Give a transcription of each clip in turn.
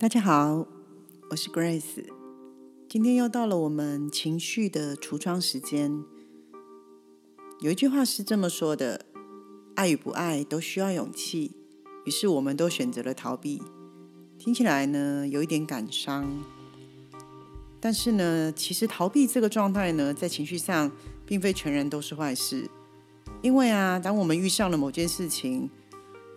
大家好，我是 Grace。今天又到了我们情绪的橱窗时间。有一句话是这么说的：“爱与不爱都需要勇气。”于是我们都选择了逃避。听起来呢，有一点感伤。但是呢，其实逃避这个状态呢，在情绪上并非全然都是坏事。因为啊，当我们遇上了某件事情，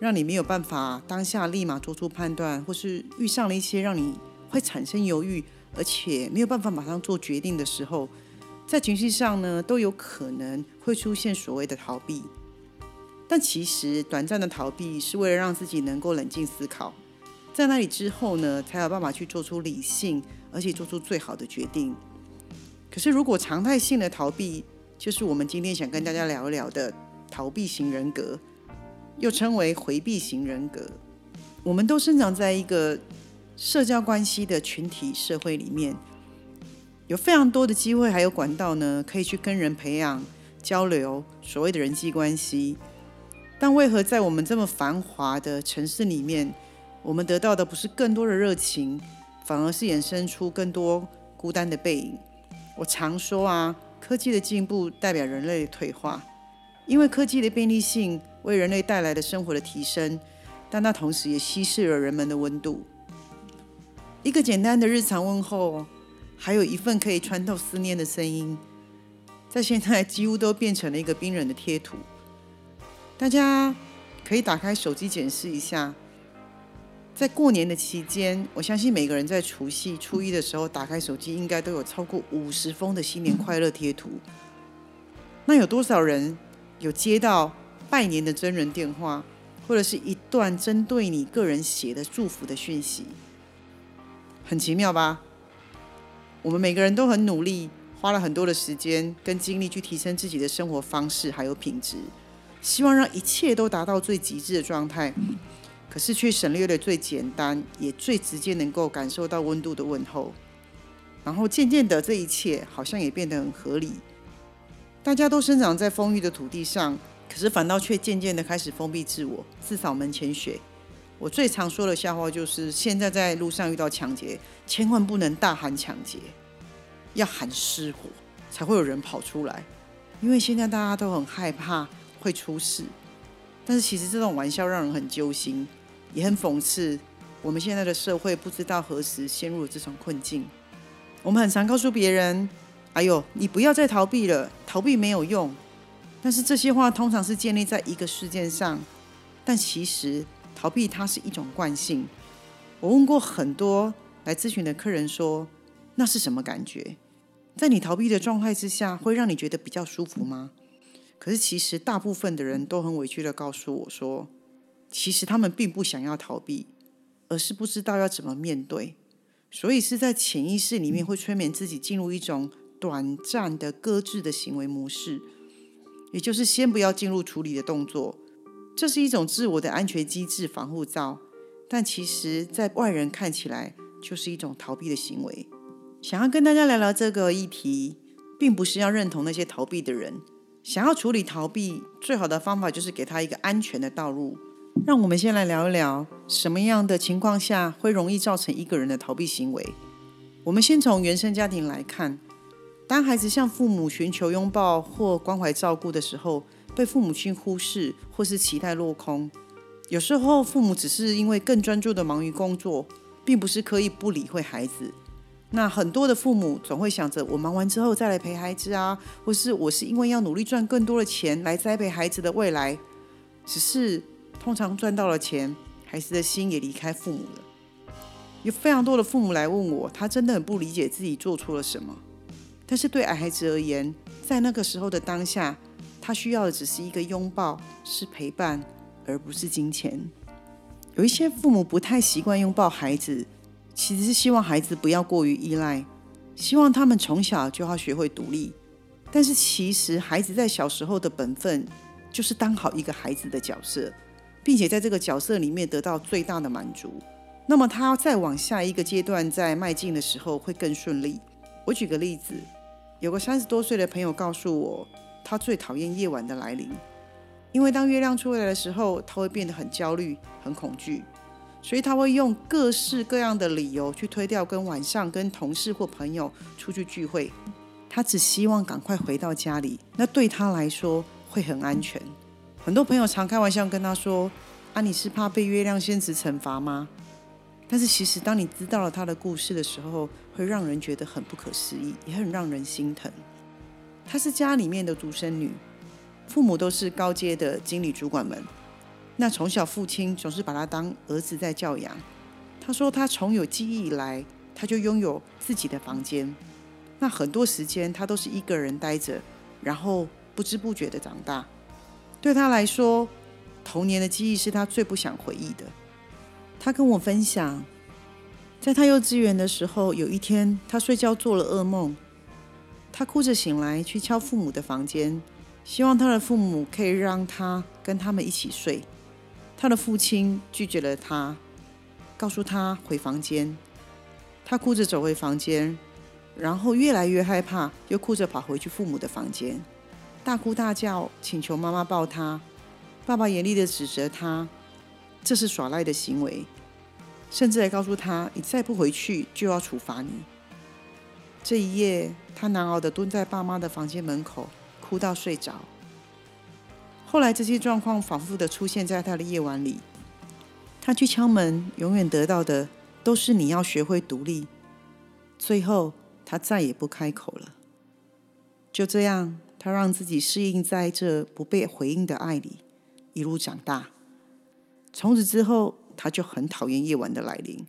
让你没有办法当下立马做出判断，或是遇上了一些让你会产生犹豫，而且没有办法马上做决定的时候，在情绪上呢，都有可能会出现所谓的逃避。但其实短暂的逃避是为了让自己能够冷静思考，在那里之后呢，才有办法去做出理性，而且做出最好的决定。可是如果常态性的逃避，就是我们今天想跟大家聊一聊的逃避型人格。又称为回避型人格。我们都生长在一个社交关系的群体社会里面，有非常多的机会还有管道呢，可以去跟人培养交流，所谓的人际关系。但为何在我们这么繁华的城市里面，我们得到的不是更多的热情，反而是衍生出更多孤单的背影？我常说啊，科技的进步代表人类的退化，因为科技的便利性。为人类带来的生活的提升，但那同时也稀释了人们的温度。一个简单的日常问候，还有一份可以穿透思念的声音，在现在几乎都变成了一个冰冷的贴图。大家可以打开手机检视一下，在过年的期间，我相信每个人在除夕、初一的时候打开手机，应该都有超过五十封的新年快乐贴图。那有多少人有接到？拜年的真人电话，或者是一段针对你个人写的祝福的讯息，很奇妙吧？我们每个人都很努力，花了很多的时间跟精力去提升自己的生活方式还有品质，希望让一切都达到最极致的状态，可是却省略了最简单也最直接能够感受到温度的问候，然后渐渐的这一切好像也变得很合理。大家都生长在丰裕的土地上。可是反倒却渐渐的开始封闭自我，自扫门前雪。我最常说的笑话就是：现在在路上遇到抢劫，千万不能大喊抢劫，要喊失火，才会有人跑出来。因为现在大家都很害怕会出事。但是其实这种玩笑让人很揪心，也很讽刺。我们现在的社会不知道何时陷入了这种困境。我们很常告诉别人：“哎呦，你不要再逃避了，逃避没有用。”但是这些话通常是建立在一个事件上，但其实逃避它是一种惯性。我问过很多来咨询的客人说：“那是什么感觉？在你逃避的状态之下，会让你觉得比较舒服吗？”可是其实大部分的人都很委屈的告诉我说：“其实他们并不想要逃避，而是不知道要怎么面对，所以是在潜意识里面会催眠自己进入一种短暂的搁置的行为模式。”也就是先不要进入处理的动作，这是一种自我的安全机制防护罩，但其实在外人看起来就是一种逃避的行为。想要跟大家聊聊这个议题，并不是要认同那些逃避的人。想要处理逃避，最好的方法就是给他一个安全的道路。让我们先来聊一聊，什么样的情况下会容易造成一个人的逃避行为。我们先从原生家庭来看。当孩子向父母寻求拥抱或关怀照顾的时候，被父母亲忽视或是期待落空。有时候父母只是因为更专注的忙于工作，并不是刻意不理会孩子。那很多的父母总会想着，我忙完之后再来陪孩子啊，或是我是因为要努力赚更多的钱来栽培孩子的未来。只是通常赚到了钱，孩子的心也离开父母了。有非常多的父母来问我，他真的很不理解自己做错了什么。但是对矮孩子而言，在那个时候的当下，他需要的只是一个拥抱，是陪伴，而不是金钱。有一些父母不太习惯拥抱孩子，其实是希望孩子不要过于依赖，希望他们从小就要学会独立。但是其实孩子在小时候的本分就是当好一个孩子的角色，并且在这个角色里面得到最大的满足。那么他再往下一个阶段在迈进的时候会更顺利。我举个例子，有个三十多岁的朋友告诉我，他最讨厌夜晚的来临，因为当月亮出来的时候，他会变得很焦虑、很恐惧，所以他会用各式各样的理由去推掉跟晚上跟同事或朋友出去聚会。他只希望赶快回到家里，那对他来说会很安全。很多朋友常开玩笑跟他说：“啊，你是怕被月亮仙子惩罚吗？”但是其实，当你知道了他的故事的时候，会让人觉得很不可思议，也很让人心疼。她是家里面的独生女，父母都是高阶的经理主管们。那从小父亲总是把她当儿子在教养。他说，他从有记忆以来，他就拥有自己的房间。那很多时间，他都是一个人待着，然后不知不觉的长大。对他来说，童年的记忆是他最不想回忆的。他跟我分享，在他幼稚园的时候，有一天他睡觉做了噩梦，他哭着醒来，去敲父母的房间，希望他的父母可以让他跟他们一起睡。他的父亲拒绝了他，告诉他回房间。他哭着走回房间，然后越来越害怕，又哭着跑回去父母的房间，大哭大叫，请求妈妈抱他。爸爸严厉的指责他。这是耍赖的行为，甚至还告诉他：“你再不回去，就要处罚你。”这一夜，他难熬的蹲在爸妈的房间门口，哭到睡着。后来，这些状况反复的出现在他的夜晚里。他去敲门，永远得到的都是“你要学会独立”。最后，他再也不开口了。就这样，他让自己适应在这不被回应的爱里，一路长大。从此之后，他就很讨厌夜晚的来临，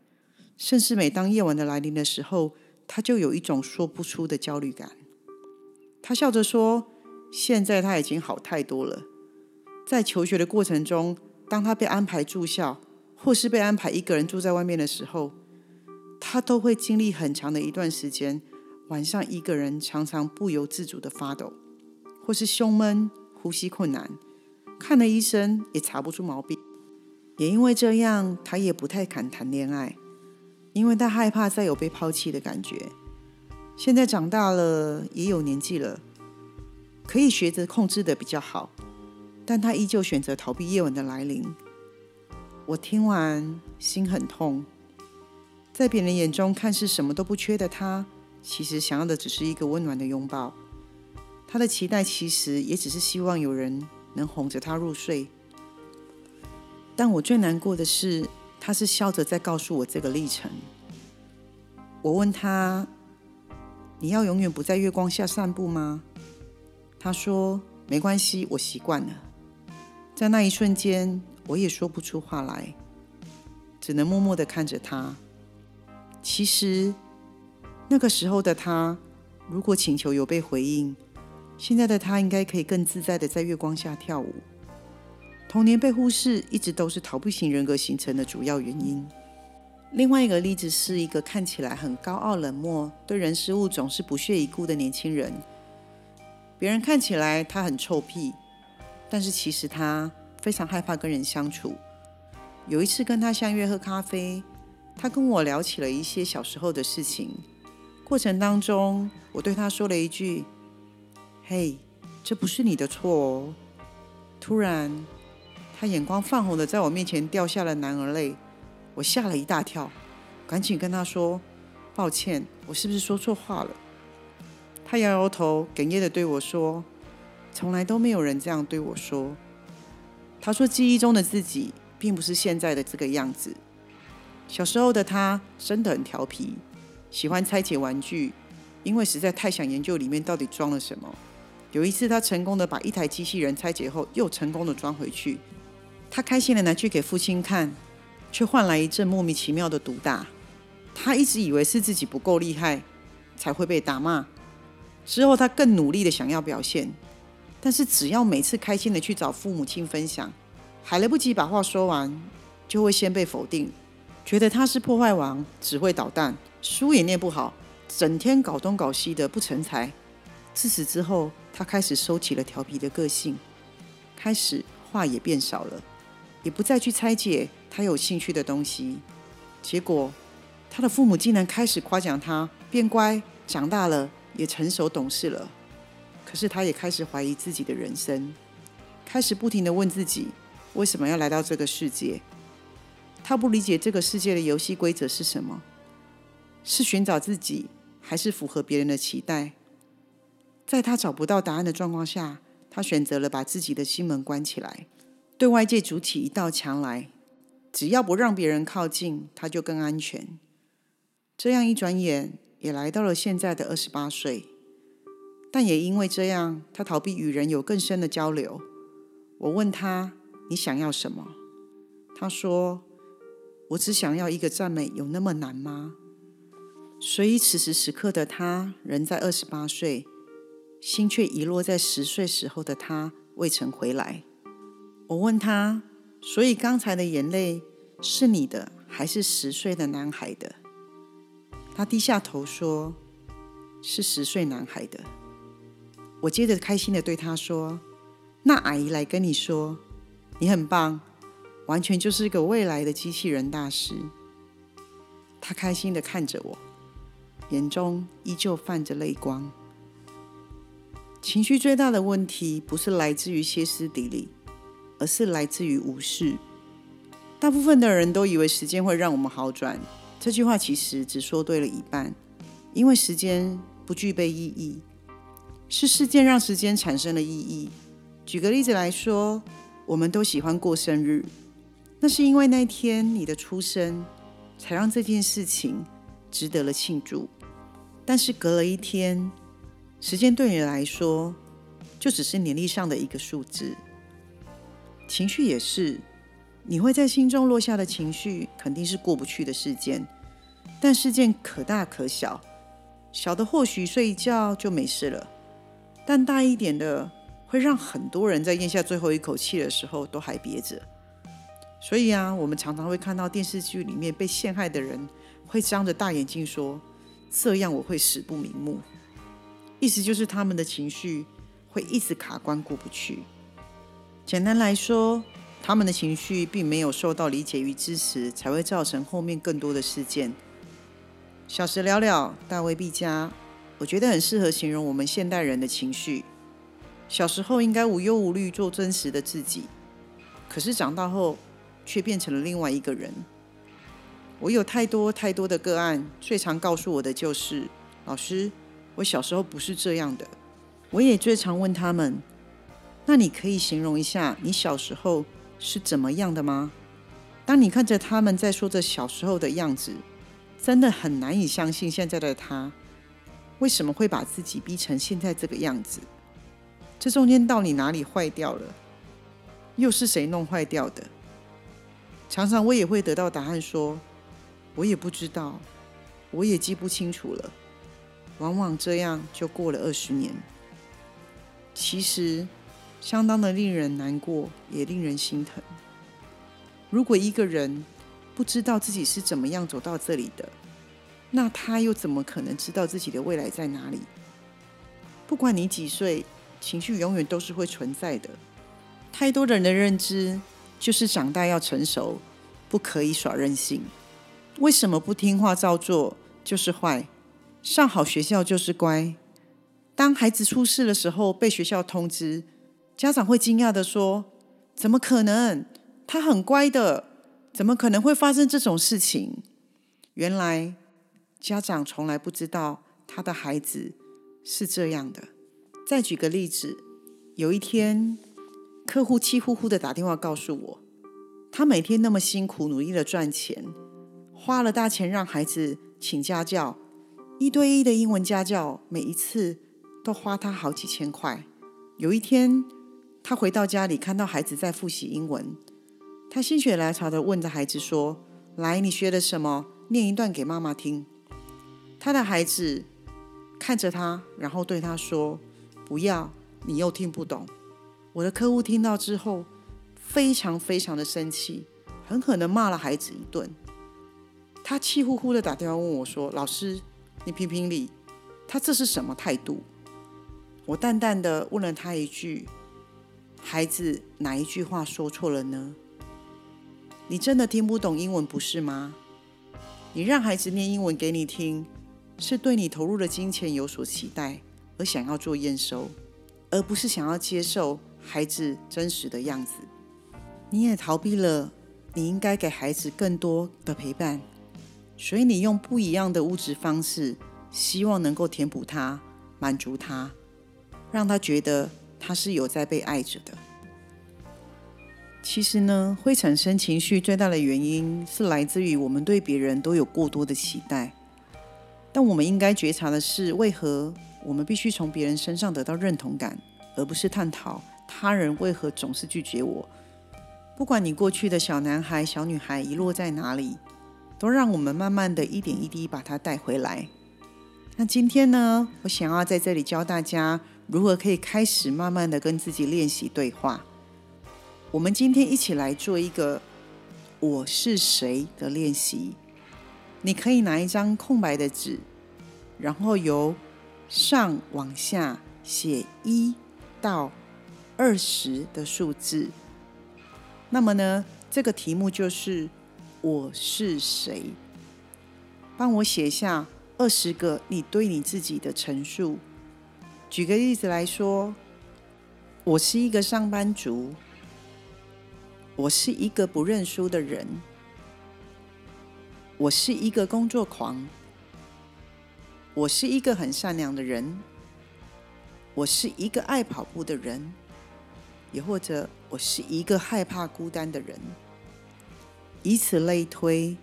甚至每当夜晚的来临的时候，他就有一种说不出的焦虑感。他笑着说：“现在他已经好太多了。在求学的过程中，当他被安排住校，或是被安排一个人住在外面的时候，他都会经历很长的一段时间，晚上一个人常常不由自主的发抖，或是胸闷、呼吸困难，看了医生也查不出毛病。”也因为这样，他也不太敢谈恋爱，因为他害怕再有被抛弃的感觉。现在长大了，也有年纪了，可以学着控制的比较好，但他依旧选择逃避夜晚的来临。我听完心很痛，在别人眼中看似什么都不缺的他，其实想要的只是一个温暖的拥抱。他的期待其实也只是希望有人能哄着他入睡。但我最难过的是，他是笑着在告诉我这个历程。我问他：“你要永远不在月光下散步吗？”他说：“没关系，我习惯了。”在那一瞬间，我也说不出话来，只能默默的看着他。其实，那个时候的他，如果请求有被回应，现在的他应该可以更自在的在月光下跳舞。童年被忽视，一直都是逃避型人格形成的主要原因。另外一个例子是一个看起来很高傲冷漠、对人事物总是不屑一顾的年轻人。别人看起来他很臭屁，但是其实他非常害怕跟人相处。有一次跟他相约喝咖啡，他跟我聊起了一些小时候的事情。过程当中，我对他说了一句：“嘿，这不是你的错哦。”突然。他眼光泛红的在我面前掉下了男儿泪，我吓了一大跳，赶紧跟他说：“抱歉，我是不是说错话了？”他摇摇头，哽咽的对我说：“从来都没有人这样对我说。”他说：“记忆中的自己并不是现在的这个样子。小时候的他真的很调皮，喜欢拆解玩具，因为实在太想研究里面到底装了什么。有一次，他成功的把一台机器人拆解后，又成功的装回去。”他开心的拿去给父亲看，却换来一阵莫名其妙的毒打。他一直以为是自己不够厉害，才会被打骂。之后他更努力的想要表现，但是只要每次开心的去找父母亲分享，还来不及把话说完，就会先被否定，觉得他是破坏王，只会捣蛋，书也念不好，整天搞东搞西的不成才。自此之后，他开始收起了调皮的个性，开始话也变少了，也不再去拆解他有兴趣的东西。结果，他的父母竟然开始夸奖他变乖，长大了，也成熟懂事了。可是，他也开始怀疑自己的人生，开始不停的问自己：为什么要来到这个世界？他不理解这个世界的游戏规则是什么？是寻找自己，还是符合别人的期待？在他找不到答案的状况下，他选择了把自己的心门关起来，对外界主体一道墙来。只要不让别人靠近，他就更安全。这样一转眼，也来到了现在的二十八岁。但也因为这样，他逃避与人有更深的交流。我问他：“你想要什么？”他说：“我只想要一个赞美，有那么难吗？”所以此时此刻的他，人在二十八岁，心却遗落在十岁时候的他未曾回来。我问他：“所以刚才的眼泪是你的，还是十岁的男孩的？”他低下头说：“是十岁男孩的。”我接着开心的对他说：“那阿姨来跟你说，你很棒，完全就是一个未来的机器人大师。”他开心的看着我，眼中依旧泛着泪光。情绪最大的问题不是来自于歇斯底里，而是来自于无视。大部分的人都以为时间会让我们好转，这句话其实只说对了一半，因为时间不具备意义。是事件让时间产生了意义。举个例子来说，我们都喜欢过生日，那是因为那天你的出生，才让这件事情值得了庆祝。但是隔了一天，时间对你来说，就只是年历上的一个数字。情绪也是，你会在心中落下的情绪，肯定是过不去的事件。但事件可大可小，小的或许睡一觉就没事了。但大一点的会让很多人在咽下最后一口气的时候都还憋着，所以啊，我们常常会看到电视剧里面被陷害的人会张着大眼睛说：“这样我会死不瞑目。”意思就是他们的情绪会一直卡关过不去。简单来说，他们的情绪并没有受到理解与支持，才会造成后面更多的事件。小时了了，大未必佳。我觉得很适合形容我们现代人的情绪。小时候应该无忧无虑做真实的自己，可是长大后却变成了另外一个人。我有太多太多的个案，最常告诉我的就是：“老师，我小时候不是这样的。”我也最常问他们：“那你可以形容一下你小时候是怎么样的吗？”当你看着他们在说着小时候的样子，真的很难以相信现在的他。为什么会把自己逼成现在这个样子？这中间到底哪里坏掉了？又是谁弄坏掉的？常常我也会得到答案，说我也不知道，我也记不清楚了。往往这样就过了二十年，其实相当的令人难过，也令人心疼。如果一个人不知道自己是怎么样走到这里的，那他又怎么可能知道自己的未来在哪里？不管你几岁，情绪永远都是会存在的。太多人的认知就是长大要成熟，不可以耍任性。为什么不听话照做就是坏？上好学校就是乖？当孩子出事的时候被学校通知，家长会惊讶的说：“怎么可能？他很乖的，怎么可能会发生这种事情？”原来。家长从来不知道他的孩子是这样的。再举个例子，有一天，客户气呼呼的打电话告诉我，他每天那么辛苦努力的赚钱，花了大钱让孩子请家教，一对一的英文家教，每一次都花他好几千块。有一天，他回到家里，看到孩子在复习英文，他心血来潮的问着孩子说：“来，你学了什么？念一段给妈妈听。”他的孩子看着他，然后对他说：“不要，你又听不懂。我的客户听到之后，非常非常的生气，狠狠的骂了孩子一顿。他气呼呼的打电话问我说：“老师，你评评理，他这是什么态度？”我淡淡的问了他一句：“孩子哪一句话说错了呢？你真的听不懂英文不是吗？你让孩子念英文给你听，是对你投入的金钱有所期待，而想要做验收，而不是想要接受孩子真实的样子。你也逃避了你应该给孩子更多的陪伴，所以你用不一样的物质方式，希望能够填补他，满足他。”让他觉得他是有在被爱着的。其实呢，会产生情绪最大的原因是来自于我们对别人都有过多的期待。但我们应该觉察的是，为何我们必须从别人身上得到认同感，而不是探讨他人为何总是拒绝我？不管你过去的小男孩、小女孩遗落在哪里，都让我们慢慢的一点一滴把它带回来。那今天呢，我想要在这里教大家。如何可以开始慢慢的跟自己练习对话？我们今天一起来做一个“我是谁”的练习。你可以拿一张空白的纸，然后由上往下写一到二十的数字。那么呢，这个题目就是“我是谁”。帮我写下二十个你对你自己的陈述。举个例子来说，我是一个上班族，我是一个不认输的人，我是一个工作狂，我是一个很善良的人，我是一个爱跑步的人，也或者我是一个害怕孤单的人，以此类推，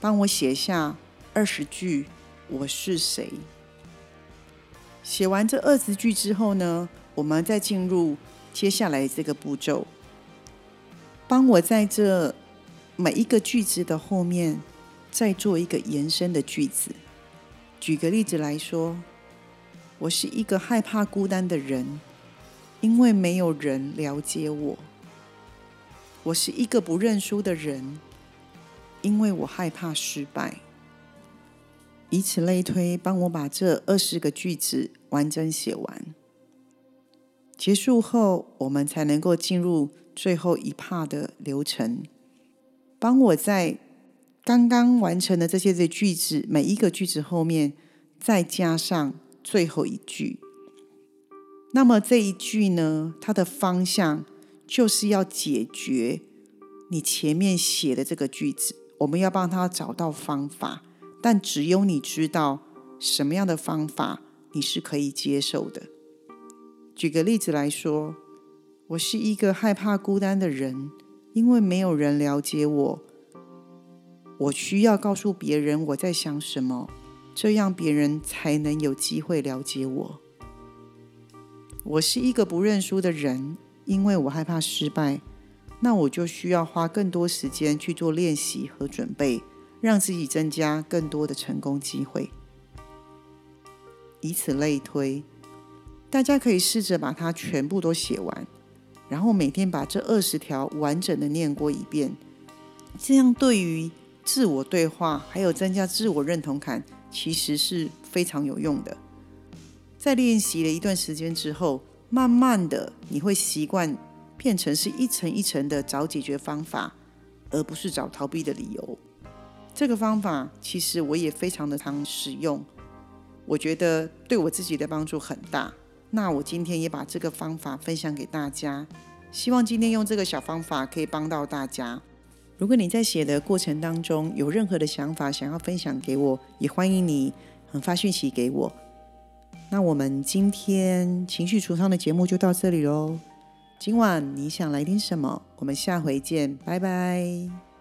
帮我写下二十句我是谁。写完这二十句之后呢，我们再进入接下来这个步骤。帮我在这每一个句子的后面再做一个延伸的句子。举个例子来说，我是一个害怕孤单的人，因为没有人了解我。我是一个不认输的人，因为我害怕失败。以此类推，帮我把这二十个句子完整写完。结束后，我们才能够进入最后一 part 的流程。帮我在刚刚完成的这些的句子，每一个句子后面再加上最后一句。那么这一句呢，它的方向就是要解决你前面写的这个句子，我们要帮他找到方法。但只有你知道什么样的方法你是可以接受的。举个例子来说，我是一个害怕孤单的人，因为没有人了解我，我需要告诉别人我在想什么，这样别人才能有机会了解我。我是一个不认输的人，因为我害怕失败，那我就需要花更多时间去做练习和准备。让自己增加更多的成功机会，以此类推，大家可以试着把它全部都写完，然后每天把这二十条完整的念过一遍，这样对于自我对话还有增加自我认同感，其实是非常有用的。在练习了一段时间之后，慢慢的你会习惯变成是一层一层的找解决方法，而不是找逃避的理由。这个方法其实我也非常的常使用，我觉得对我自己的帮助很大。那我今天也把这个方法分享给大家，希望今天用这个小方法可以帮到大家。如果你在写的过程当中有任何的想法想要分享给我，也欢迎你发讯息给我。那我们今天情绪橱窗的节目就到这里喽。今晚你想来听什么？我们下回见，拜拜。